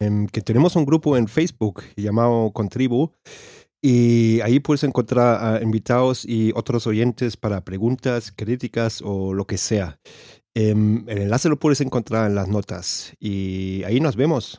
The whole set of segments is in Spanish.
Em, que tenemos un grupo en Facebook llamado Contribu y ahí puedes encontrar a invitados y otros oyentes para preguntas, críticas o lo que sea. Em, el enlace lo puedes encontrar en las notas y ahí nos vemos.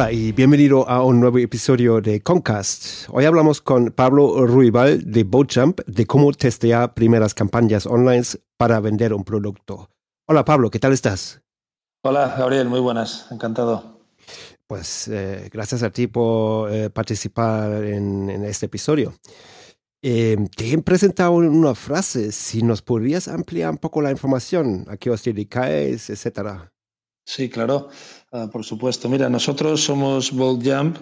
Hola y bienvenido a un nuevo episodio de Concast. Hoy hablamos con Pablo Ruibal de Boatjump de cómo testear primeras campañas online para vender un producto. Hola Pablo, ¿qué tal estás? Hola Gabriel, muy buenas, encantado. Pues eh, gracias a ti por eh, participar en, este episodio. Eh, te he presentado una frase, si nos podrías ampliar un poco la información, a qué os dedicáis, etcétera. Sí, claro. Ah, por supuesto. Mira, nosotros somos Bold Jump.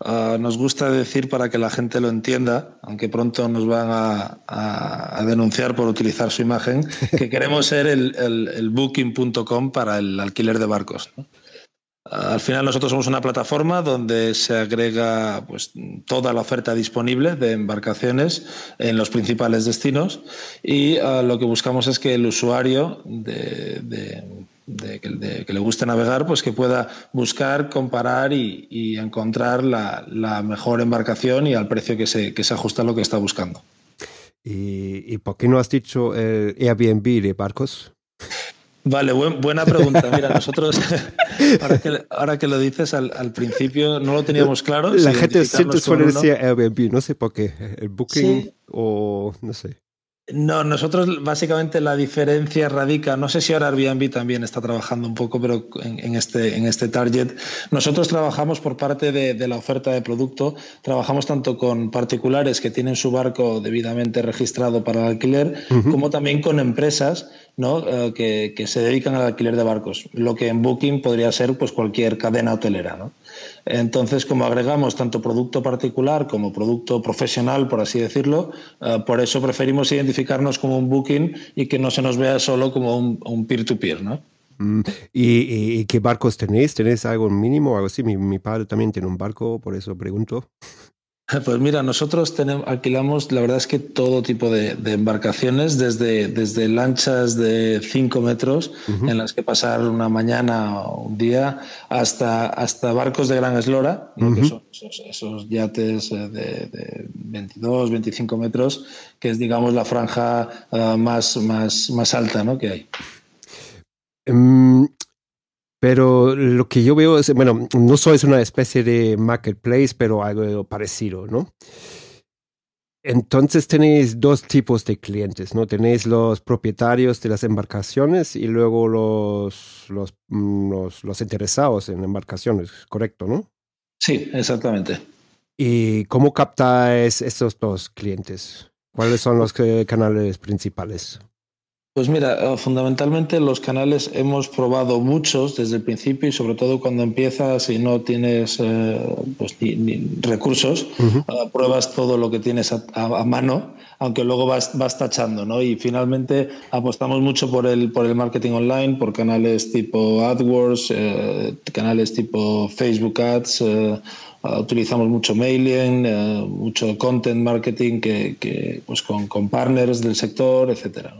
Ah, nos gusta decir para que la gente lo entienda, aunque pronto nos van a, denunciar por utilizar su imagen, que queremos ser el, booking.com para el alquiler de barcos. Ah, al final nosotros somos una plataforma donde se agrega pues, toda la oferta disponible de embarcaciones en los principales destinos y lo que buscamos es que el usuario de de que, le guste navegar, pues que pueda buscar, comparar y, encontrar la, mejor embarcación y al precio que se, que se ajusta a lo que está buscando. ¿Y, por qué no has dicho el Airbnb de barcos? Vale, buena pregunta. Mira, nosotros, ahora, que, lo dices, al, principio no lo teníamos claro. La gente siempre suele decir Airbnb, no sé por qué. El Booking o no sé. No, nosotros básicamente la diferencia radica, no sé si ahora Airbnb también está trabajando un poco, pero en, este, en este target, nosotros trabajamos por parte de, la oferta de producto, trabajamos tanto con particulares que tienen su barco debidamente registrado para el alquiler, como también con empresas ¿no? Eh, que, que, se dedican al alquiler de barcos, lo que en Booking podría ser pues, cualquier cadena hotelera. ¿no? Entonces, como agregamos tanto producto particular como producto profesional, por así decirlo, eh, por eso preferimos identificarnos como un booking y que no se nos vea solo como un peer-to-peer, ¿no? Mm, ¿Y, qué barcos tenéis? ¿Tenéis algo mínimo algo así? Mi, mi, padre también tiene un barco, por eso pregunto. Pues mira, nosotros tenemos, alquilamos, la verdad es que todo tipo de, embarcaciones, desde, desde lanchas de 5 metros en las que pasar una mañana o un día, hasta, hasta barcos de gran eslora, que son esos, yates eh, de, 22, 25 metros, que es, digamos, la franja eh, más, más, más alta ¿no? que hay. Em, pero lo que yo veo es, bueno, no sois una especie de marketplace, pero algo parecido, ¿no? Entonces tenéis dos tipos de clientes, ¿no? Tenéis los propietarios de las embarcaciones y luego los, los, mm, los, interesados en embarcaciones, ¿correcto, no? Sí, exactamente. ¿Y cómo captáis estos dos clientes? ¿Cuáles son los canales principales? Pues mira, eh, fundamentalmente los canales hemos probado muchos desde el principio y sobre todo cuando empiezas y no tienes eh, pues, ni, recursos, eh, pruebas todo lo que tienes a, mano, aunque luego vas, vas, tachando, ¿no? Y finalmente apostamos mucho por el, por el marketing online, por canales tipo AdWords, canales tipo Facebook Ads. utilizamos mucho mailing, mucho content marketing que, que pues con, con partners del sector, etcétera.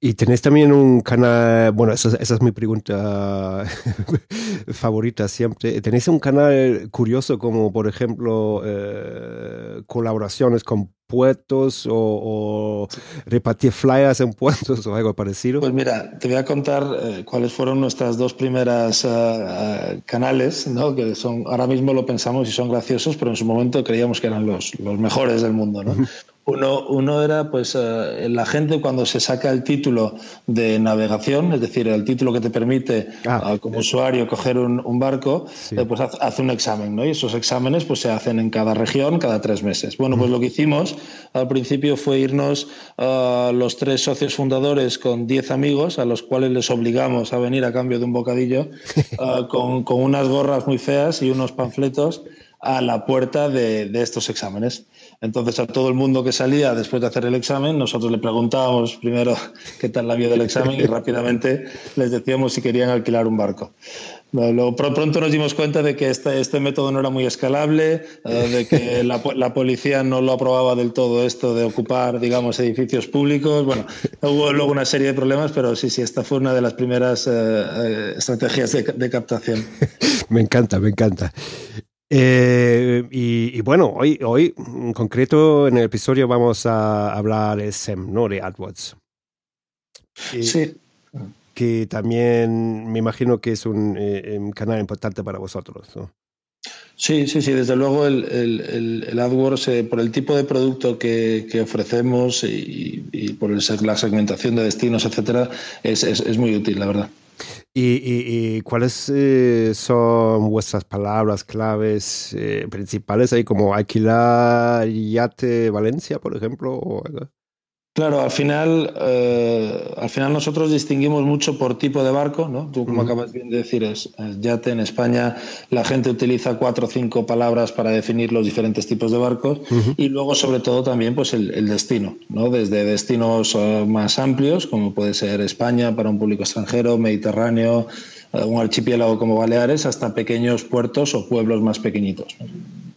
Y tenéis también un canal, bueno, esa, es mi pregunta favorita siempre. ¿Tenéis un canal curioso como, por ejemplo, eh, colaboraciones con puertos o, repartir flyers en puertos o algo parecido? Pues mira, te voy a contar eh, cuáles fueron nuestras dos primeras eh, canales, ¿no? que son ahora mismo lo pensamos y son graciosos, pero en su momento creíamos que eran los, los mejores del mundo. ¿no? Uno, uno era pues eh, la gente cuando se saca el título de navegación, es decir, el título que te permite ah, como usuario coger un, barco, eh, pues hace un examen, ¿no? Y esos exámenes pues se hacen en cada región cada tres meses. Bueno, pues lo que hicimos al principio fue irnos a los tres socios fundadores con diez amigos a los cuales les obligamos a venir a cambio de un bocadillo ah, con, con, unas gorras muy feas y unos panfletos a la puerta de, de estos exámenes. Entonces a todo el mundo que salía después de hacer el examen, nosotros le preguntábamos primero qué tal la vía del examen y rápidamente les decíamos si querían alquilar un barco. Luego, pronto nos dimos cuenta de que este, este método no era muy escalable, eh, de que la, la, policía no lo aprobaba del todo esto de ocupar, digamos, edificios públicos. Bueno, hubo luego una serie de problemas, pero sí, sí, esta fue una de las primeras eh, eh, estrategias de, de captación. me encanta, me encanta. Eh, y, bueno, hoy, hoy en concreto en el episodio vamos a hablar de SEM, ¿no? De AdWords. sí. Que también me imagino que es un, eh, canal importante para vosotros, ¿no? Sí, sí, sí, desde luego el, el, AdWords, eh, por el tipo de producto que, que ofrecemos y, por el, la segmentación de destinos, etcétera, es, es, es muy útil, la verdad. ¿Y, cuáles eh, son vuestras palabras claves eh, principales ahí, como alquilar yate Valencia, por ejemplo? O Claro, al final, eh, al final nosotros distinguimos mucho por tipo de barco, ¿no? Tú, como acabas de decir, es, yate. En España la gente utiliza cuatro o cinco palabras para definir los diferentes tipos de barcos y luego, sobre todo, también pues el, destino, ¿no? Desde destinos eh, más amplios, como puede ser España para un público extranjero, Mediterráneo, eh, un archipiélago como Baleares, hasta pequeños puertos o pueblos más pequeñitos.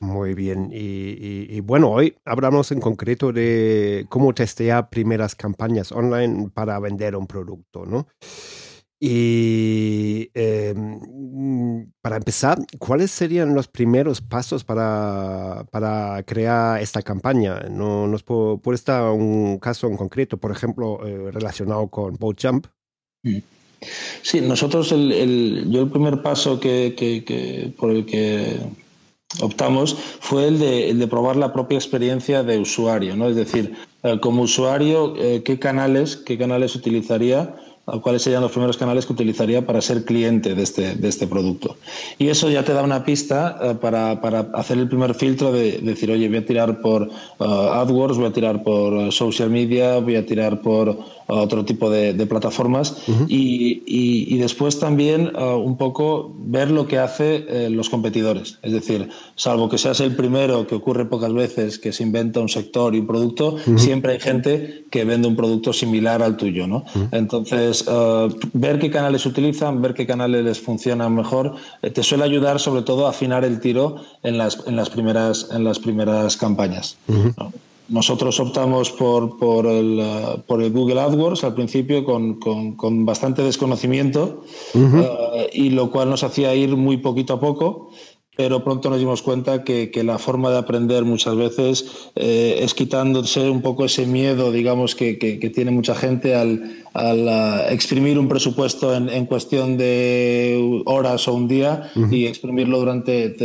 Muy bien. Y, bueno, hoy hablamos en concreto de cómo testear primeras campañas online para vender un producto, ¿no? Y em, para empezar, ¿cuáles serían los primeros pasos para, para crear esta campaña? ¿No, ¿Nos puede, estar un caso en concreto, por ejemplo, eh, relacionado con BoatJump? Mm. Sí, nosotros, el, yo el primer paso que, por el que optamos fue el de, el de, probar la propia experiencia de usuario, ¿no? Es decir, eh, como usuario, eh, ¿qué canales, qué canales utilizaría cuáles serían los primeros canales que utilizaría para ser cliente de este, de este producto. Y eso ya te da una pista eh, para, para, hacer el primer filtro de, decir, oye, voy a tirar por AdWords, voy a tirar por social media, voy a tirar por otro tipo de, plataformas y, y, después también uh, un poco ver lo que hacen eh, los competidores. Es decir, salvo que seas el primero, que ocurre pocas veces, que se inventa un sector y un producto, siempre hay gente que vende un producto similar al tuyo. ¿no? Entonces, uh, ver qué canales utilizan, ver qué canales les funcionan mejor, eh, te suele ayudar sobre todo a afinar el tiro en las, en las, primeras, en las primeras campañas. Nosotros optamos por, por, el, uh, por el Google AdWords al principio con, con, bastante desconocimiento uh, y lo cual nos hacía ir muy poquito a poco pero pronto nos dimos cuenta que, que la forma de aprender muchas veces eh, es quitándose un poco ese miedo, digamos, que, que, tiene mucha gente al, al uh, exprimir un presupuesto en, en, cuestión de horas o un día y exprimirlo durante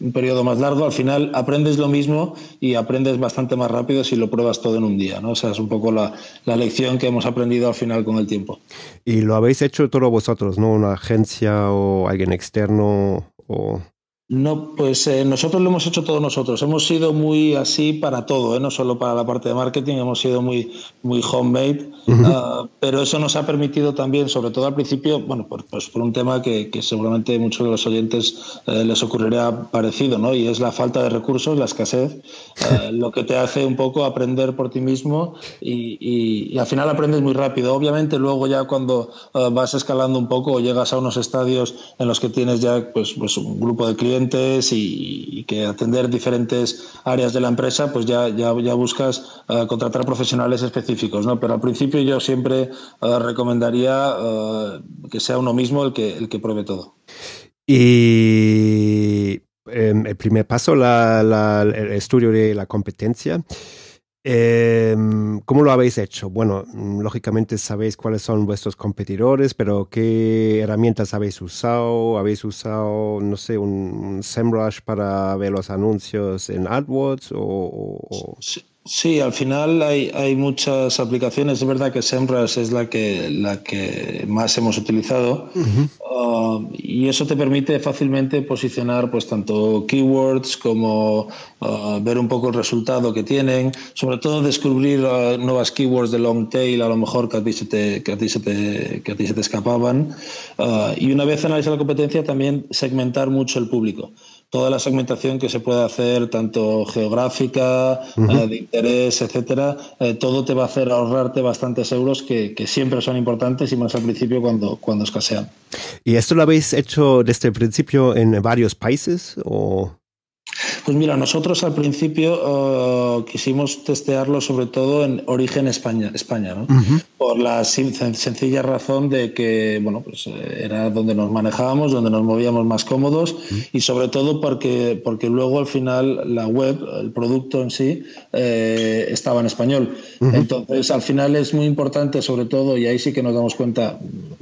un periodo más largo. Al final aprendes lo mismo y aprendes bastante más rápido si lo pruebas todo en un día. ¿no? O sea, es un poco la, la lección que hemos aprendido al final con el tiempo. Y lo habéis hecho todos vosotros, ¿no? Una agencia o alguien externo o... No, pues eh, nosotros lo hemos hecho todos nosotros. Hemos sido muy así para todo, ¿eh? no solo para la parte de marketing, hemos sido muy, muy homemade, ah, pero eso nos ha permitido también, sobre todo al principio, bueno, por, pues por un tema que, seguramente a muchos de los oyentes eh, les ocurrirá parecido, ¿no? Y es la falta de recursos, la escasez, lo que te hace un poco aprender por ti mismo y, al final aprendes muy rápido. Obviamente luego ya cuando vas escalando un poco o llegas a unos estadios en los que tienes ya pues, pues un grupo de clientes, y, que atender diferentes áreas de la empresa, pues ya, ya, ya buscas eh, contratar profesionales específicos, ¿no? Pero al principio yo siempre eh, recomendaría eh, que sea uno mismo el que, el que pruebe todo. Y em, el primer paso, el estudio de la competencia. Em, ¿Cómo lo habéis hecho? Bueno, mm, lógicamente sabéis cuáles son vuestros competidores, pero ¿qué herramientas habéis usado? ¿Habéis usado, no sé, un, SEMrush para ver los anuncios en AdWords? Sí, al final hay, hay, muchas aplicaciones. Es verdad que SEMrush es la que, la que más hemos utilizado. Uh, y eso te permite fácilmente posicionar pues tanto keywords como uh, ver un poco el resultado que tienen, sobre todo descubrir uh, nuevas keywords de long tail a lo mejor que a ti se te, que a ti se te, que a ti se te escapaban. Y una vez analizar la competencia también segmentar mucho el público toda la segmentación que se puede hacer, tanto geográfica, eh, de interés, etcétera, eh, todo te va a hacer ahorrarte bastantes euros que, que, siempre son importantes y más al principio cuando, cuando escasean. ¿Y esto lo habéis hecho desde el principio en varios países? O? Pues mira, nosotros al principio eh, quisimos testearlo sobre todo en origen España, España ¿no? por la sencilla razón de que bueno, pues, eh, era donde nos manejábamos, donde nos movíamos más cómodos y sobre todo porque, porque luego al final la web, el producto en sí, eh, estaba en español. Entonces al final es muy importante sobre todo, y ahí sí que nos damos cuenta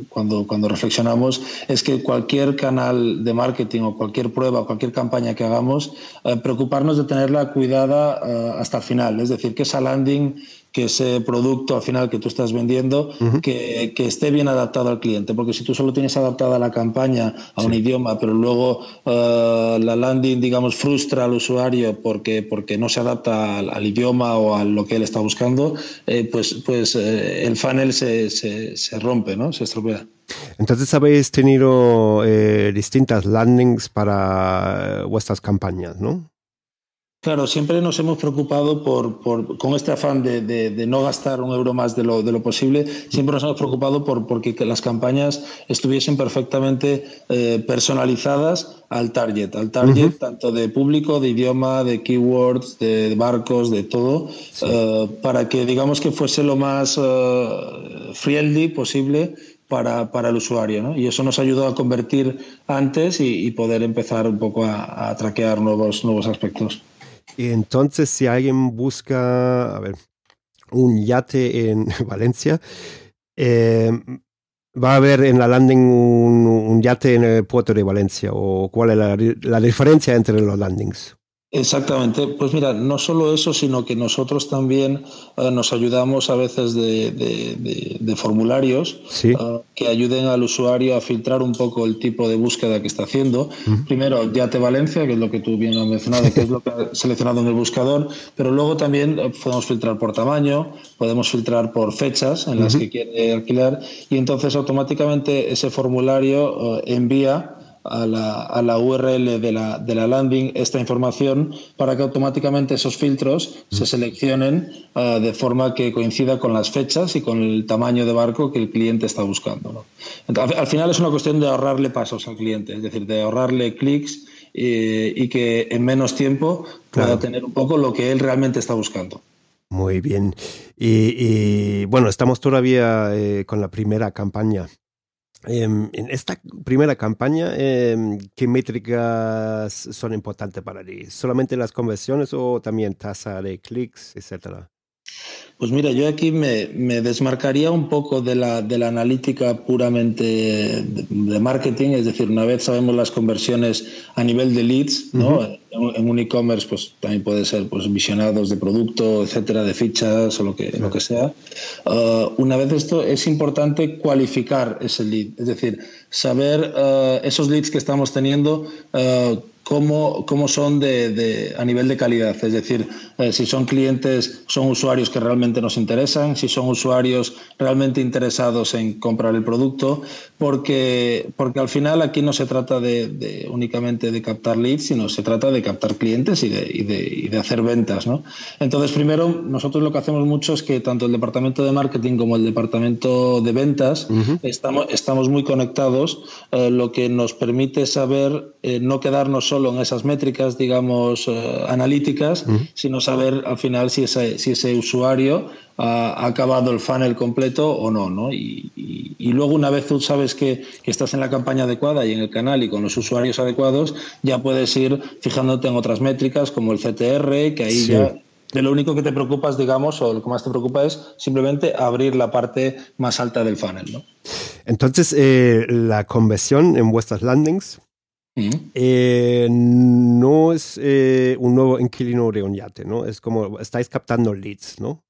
cuando, cuando reflexionamos, es que cualquier canal de marketing o cualquier prueba, cualquier campaña que hagamos, preocuparnos de tenerla cuidada eh, hasta el final. Es decir, que esa landing, que ese producto al final que tú estás vendiendo, que, esté bien adaptado al cliente. Porque si tú solo tienes adaptada la campaña a un idioma, pero luego eh, la landing, digamos, frustra al usuario porque, porque no se adapta al, idioma o a lo que él está buscando, pues, pues el funnel se, se, se rompe, ¿no? se estropea. Entonces habéis tenido eh, distintas landings para vuestras campañas, ¿no? Claro, siempre nos hemos preocupado por, por con este afán de, de, no gastar un euro más de lo, de lo posible, siempre nos hemos preocupado por porque las campañas estuviesen perfectamente eh, personalizadas al target, al target tanto de público, de idioma, de keywords, de barcos, de todo, eh, para que digamos que fuese lo más friendly posible para, para el usuario. ¿no? Y eso nos ayudó a convertir antes y, poder empezar un poco a, traquear nuevos, nuevos aspectos. Entonces, si alguien busca, a ver, un yate en Valencia, eh, va a haber en la landing un, yate en el puerto de Valencia o cuál es la, la diferencia entre los landings. Exactamente, pues mira, no solo eso, sino que nosotros también eh, nos ayudamos a veces de, formularios eh, que ayuden al usuario a filtrar un poco el tipo de búsqueda que está haciendo. Primero, Yate Valencia, que es lo que tú bien has mencionado, que es lo que ha seleccionado en el buscador, pero luego también eh, podemos filtrar por tamaño, podemos filtrar por fechas en las que quiere alquilar y entonces automáticamente ese formulario envía a la, a la URL de la, de la, landing esta información para que automáticamente esos filtros se seleccionen uh, de forma que coincida con las fechas y con el tamaño de barco que el cliente está buscando. ¿no? Entonces, al final es una cuestión de ahorrarle pasos al cliente, es decir, de ahorrarle clics eh, y que en menos tiempo pueda tener un poco lo que él realmente está buscando. Muy bien. Y, y bueno, estamos todavía eh, con la primera campaña. Em, en esta primera campaña, em, ¿qué métricas son importantes para ti? ¿Solamente las conversiones o también tasa de clics, etcétera? Pues mira, yo aquí me, desmarcaría un poco de la, de la analítica puramente de, marketing, es decir, una vez sabemos las conversiones a nivel de leads, ¿no? en, un e-commerce pues también puede ser pues visionados de producto, etcétera, de fichas o lo que, lo que sea. Uh, una vez esto es importante cualificar ese lead, es decir, saber uh, esos leads que estamos teniendo, uh, cómo, cómo son de, a nivel de calidad. Es decir, eh, si son clientes, son usuarios que realmente nos interesan, si son usuarios realmente interesados en comprar el producto, porque, porque al final aquí no se trata de, únicamente de captar leads, sino se trata de captar clientes y de, y de, y de hacer ventas. ¿no? Entonces, primero, nosotros lo que hacemos mucho es que tanto el departamento de marketing como el departamento de ventas estamos, estamos muy conectados, eh, lo que nos permite saber eh, no quedarnos solo en esas métricas, digamos, eh, analíticas, sino saber al final si ese, si ese usuario ha, acabado el funnel completo o no. ¿no? Y, luego, una vez tú sabes que, estás en la campaña adecuada y en el canal y con los usuarios adecuados, ya puedes ir fijándote en otras métricas como el CTR, que ahí ya de lo único que te preocupas, digamos, o lo que más te preocupa es simplemente abrir la parte más alta del funnel, ¿no? Entonces, eh, la conversión en vuestras landings eh, no es eh, un nuevo inquilino de un yate, ¿no? Es como estáis captando leads, ¿no?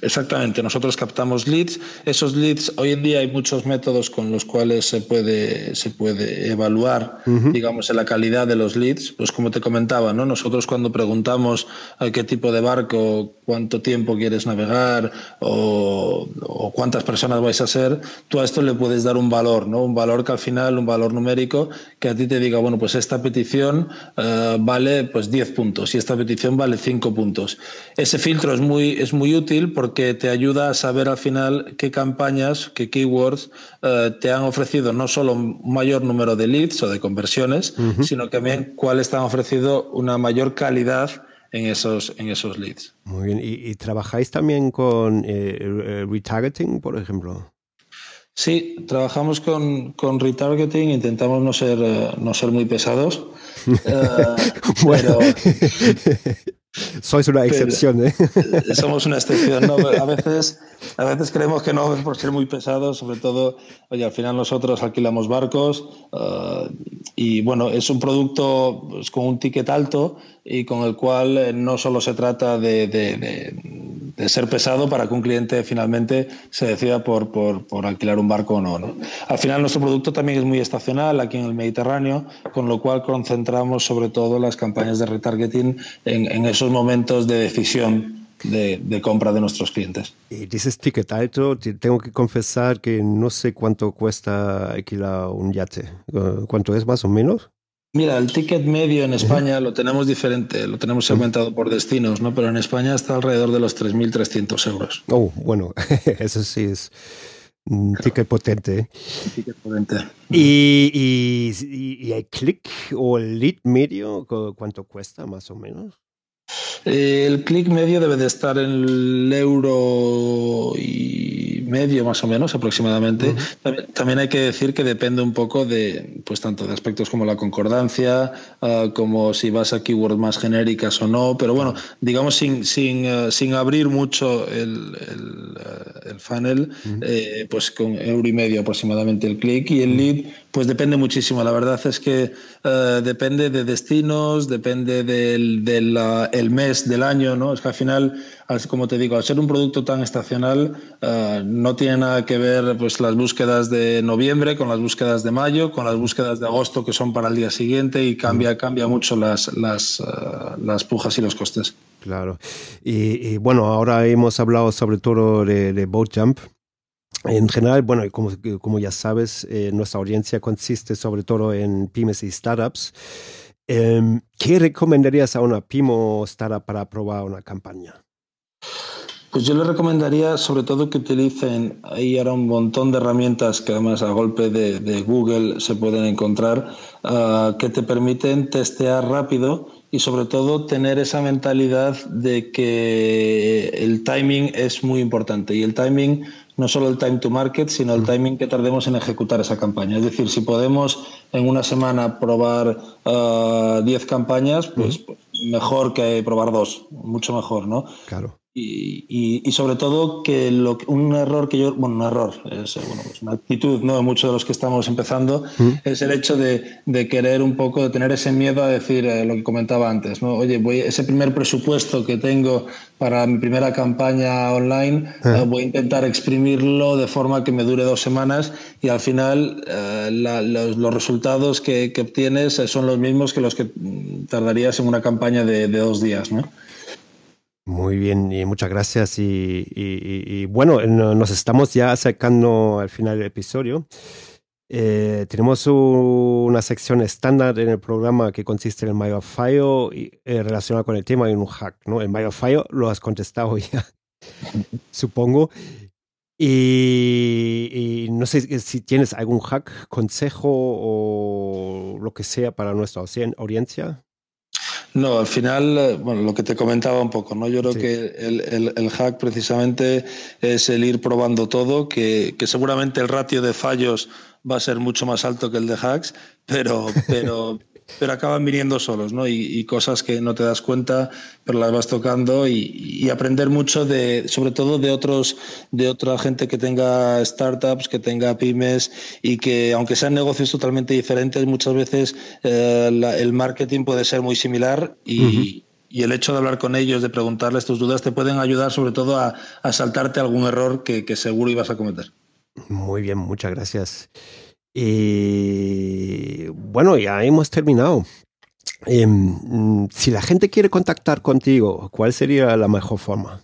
Exactamente, nosotros captamos leads. Esos leads, hoy en día hay muchos métodos con los cuales se puede, se puede evaluar, digamos, la calidad de los leads. Pues como te comentaba, ¿no? Nosotros cuando preguntamos a qué tipo de barco, cuánto tiempo quieres navegar o, cuántas personas vais a ser, tú a esto le puedes dar un valor, ¿no? Un valor que al final, un valor numérico, que a ti te diga, bueno, pues esta petición eh, vale pues 10 puntos y esta petición vale 5 puntos. Ese filtro es muy, es muy útil porque porque te ayuda a saber al final qué campañas, qué keywords eh, te han ofrecido no solo un mayor número de leads o de conversiones, sino también cuáles te han ofrecido una mayor calidad en esos, en esos leads. Muy bien. ¿Y, trabajáis también con eh, retargeting, por ejemplo? Sí, trabajamos con, con retargeting, intentamos no ser, eh, no ser muy pesados. bueno. Sois una excepción, ¿eh? Somos una excepción, ¿no? A veces, a veces creemos que no por ser muy pesados, sobre todo, oye, al final nosotros alquilamos barcos uh, y bueno, es un producto pues, con un ticket alto y con el cual eh, no solo se trata de, de, ser pesado para que un cliente finalmente se decida por, por, alquilar un barco o no, Al final nuestro producto también es muy estacional aquí en el Mediterráneo, con lo cual concentramos sobre todo las campañas de retargeting en, esos momentos de decisión de, compra de nuestros clientes. Y dices ticket alto, tengo que confesar que no sé cuánto cuesta alquilar un yate. ¿Cuánto es más o menos? Mira, el ticket medio en España lo tenemos diferente, lo tenemos segmentado por destinos, ¿no? Pero en España está alrededor de los 3.300 euros. Oh, bueno, eso sí es un ticket potente. ¿eh? ticket potente. ¿Y, y, y el click o el lead medio, cuánto cuesta más o menos? Eh, el clic medio debe de estar en el euro y medio más o menos aproximadamente. también, hay que decir que depende un poco de, pues tanto de aspectos como la concordancia, ah, como si vas a keywords más genéricas o no. Pero bueno, digamos sin, sin, ah, sin abrir mucho el, el, ah, funnel, eh, pues con euro y medio aproximadamente el clic y el lead, pues depende muchísimo. La verdad es que depende de destinos, depende del, del el mes del año, ¿no? Es que al final, como te digo, al ser un producto tan estacional, eh, no tiene nada que ver pues las búsquedas de noviembre con las búsquedas de mayo, con las búsquedas de agosto que son para el día siguiente y cambia, cambia mucho las, las, eh, las pujas y los costes. Claro. Y, bueno, ahora hemos hablado sobre todo de, de Boatjump. En general, bueno, como, como ya sabes, eh, nuestra audiencia consiste sobre todo en pymes y startups. Em, ¿Qué recomendarías a una pymo startup para probar una campaña? Pues yo le recomendaría sobre todo que utilicen, ahí ahora un montón de herramientas que además a golpe de, Google se pueden encontrar, ah, que te permiten testear rápido y sobre todo tener esa mentalidad de que el timing es muy importante y el timing no solo el time to market, sino el timing que tardemos en ejecutar esa campaña. Es decir, si podemos en una semana probar 10 uh, campañas, pues, pues, mejor que probar dos, mucho mejor, ¿no? Claro. Y, sobre todo que lo, un error que yo, bueno, un error, es bueno, pues una actitud ¿no? de muchos de los que estamos empezando, mm. es el hecho de, de, querer un poco, de tener ese miedo a decir eh, lo que comentaba antes, ¿no? Oye, voy, ese primer presupuesto que tengo para mi primera campaña online, ah. eh, voy a intentar exprimirlo de forma que me dure dos semanas y al final eh, los, los, resultados que, que, obtienes son los mismos que los que tardarías en una campaña de, de dos días, ¿no? Muy bien, y muchas gracias. Y, bueno, nos estamos ya acercando al final del episodio. Eh, tenemos una sección estándar en el programa que consiste en el mayor fallo y, eh, relacionado con el tema de un hack. ¿no? El mayor fallo lo has contestado ya, supongo. Y, y, no sé si tienes algún hack, consejo o lo que sea para nuestra audiencia. No, al final, eh, bueno, lo que te comentaba un poco, ¿no? Yo creo que el, el, hack precisamente es el ir probando todo, que, que seguramente el ratio de fallos va a ser mucho más alto que el de hacks, pero, pero, pero acaban viniendo solos, ¿no? Y, cosas que no te das cuenta, pero las vas tocando y, aprender mucho de, sobre todo de otros, de otra gente que tenga startups, que tenga pymes y que, aunque sean negocios totalmente diferentes, muchas veces eh, el marketing puede ser muy similar y, el hecho de hablar con ellos, de preguntarles tus dudas, te pueden ayudar sobre todo a, saltarte algún error que, que seguro ibas a cometer. Muy bien, muchas gracias. Y bueno, ya hemos terminado. Em, si la gente quiere contactar contigo, ¿cuál sería la mejor forma?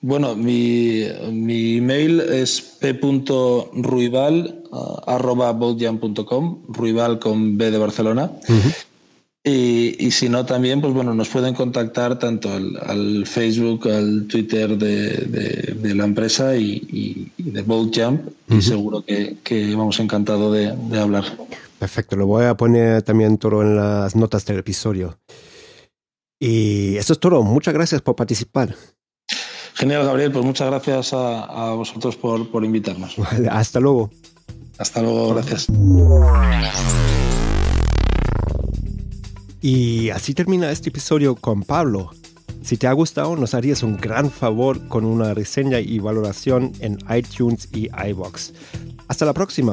Bueno, mi, mi email es p.ruibal.com, ruibal con B de Barcelona. Y, si no, también, pues bueno, nos pueden contactar tanto al, Facebook, al Twitter de, de, la empresa y, de Bold Jump, y seguro que, que, vamos encantado de, de, hablar. Perfecto, lo voy a poner también todo en las notas del episodio. Y eso es todo. Muchas gracias por participar. Genial, Gabriel. Pues muchas gracias a, a vosotros por, por invitarnos. hasta luego. Hasta luego, gracias. Y así termina este episodio con Pablo. Si te ha gustado, nos harías un gran favor con una reseña y valoración en iTunes y iBox. Hasta la próxima.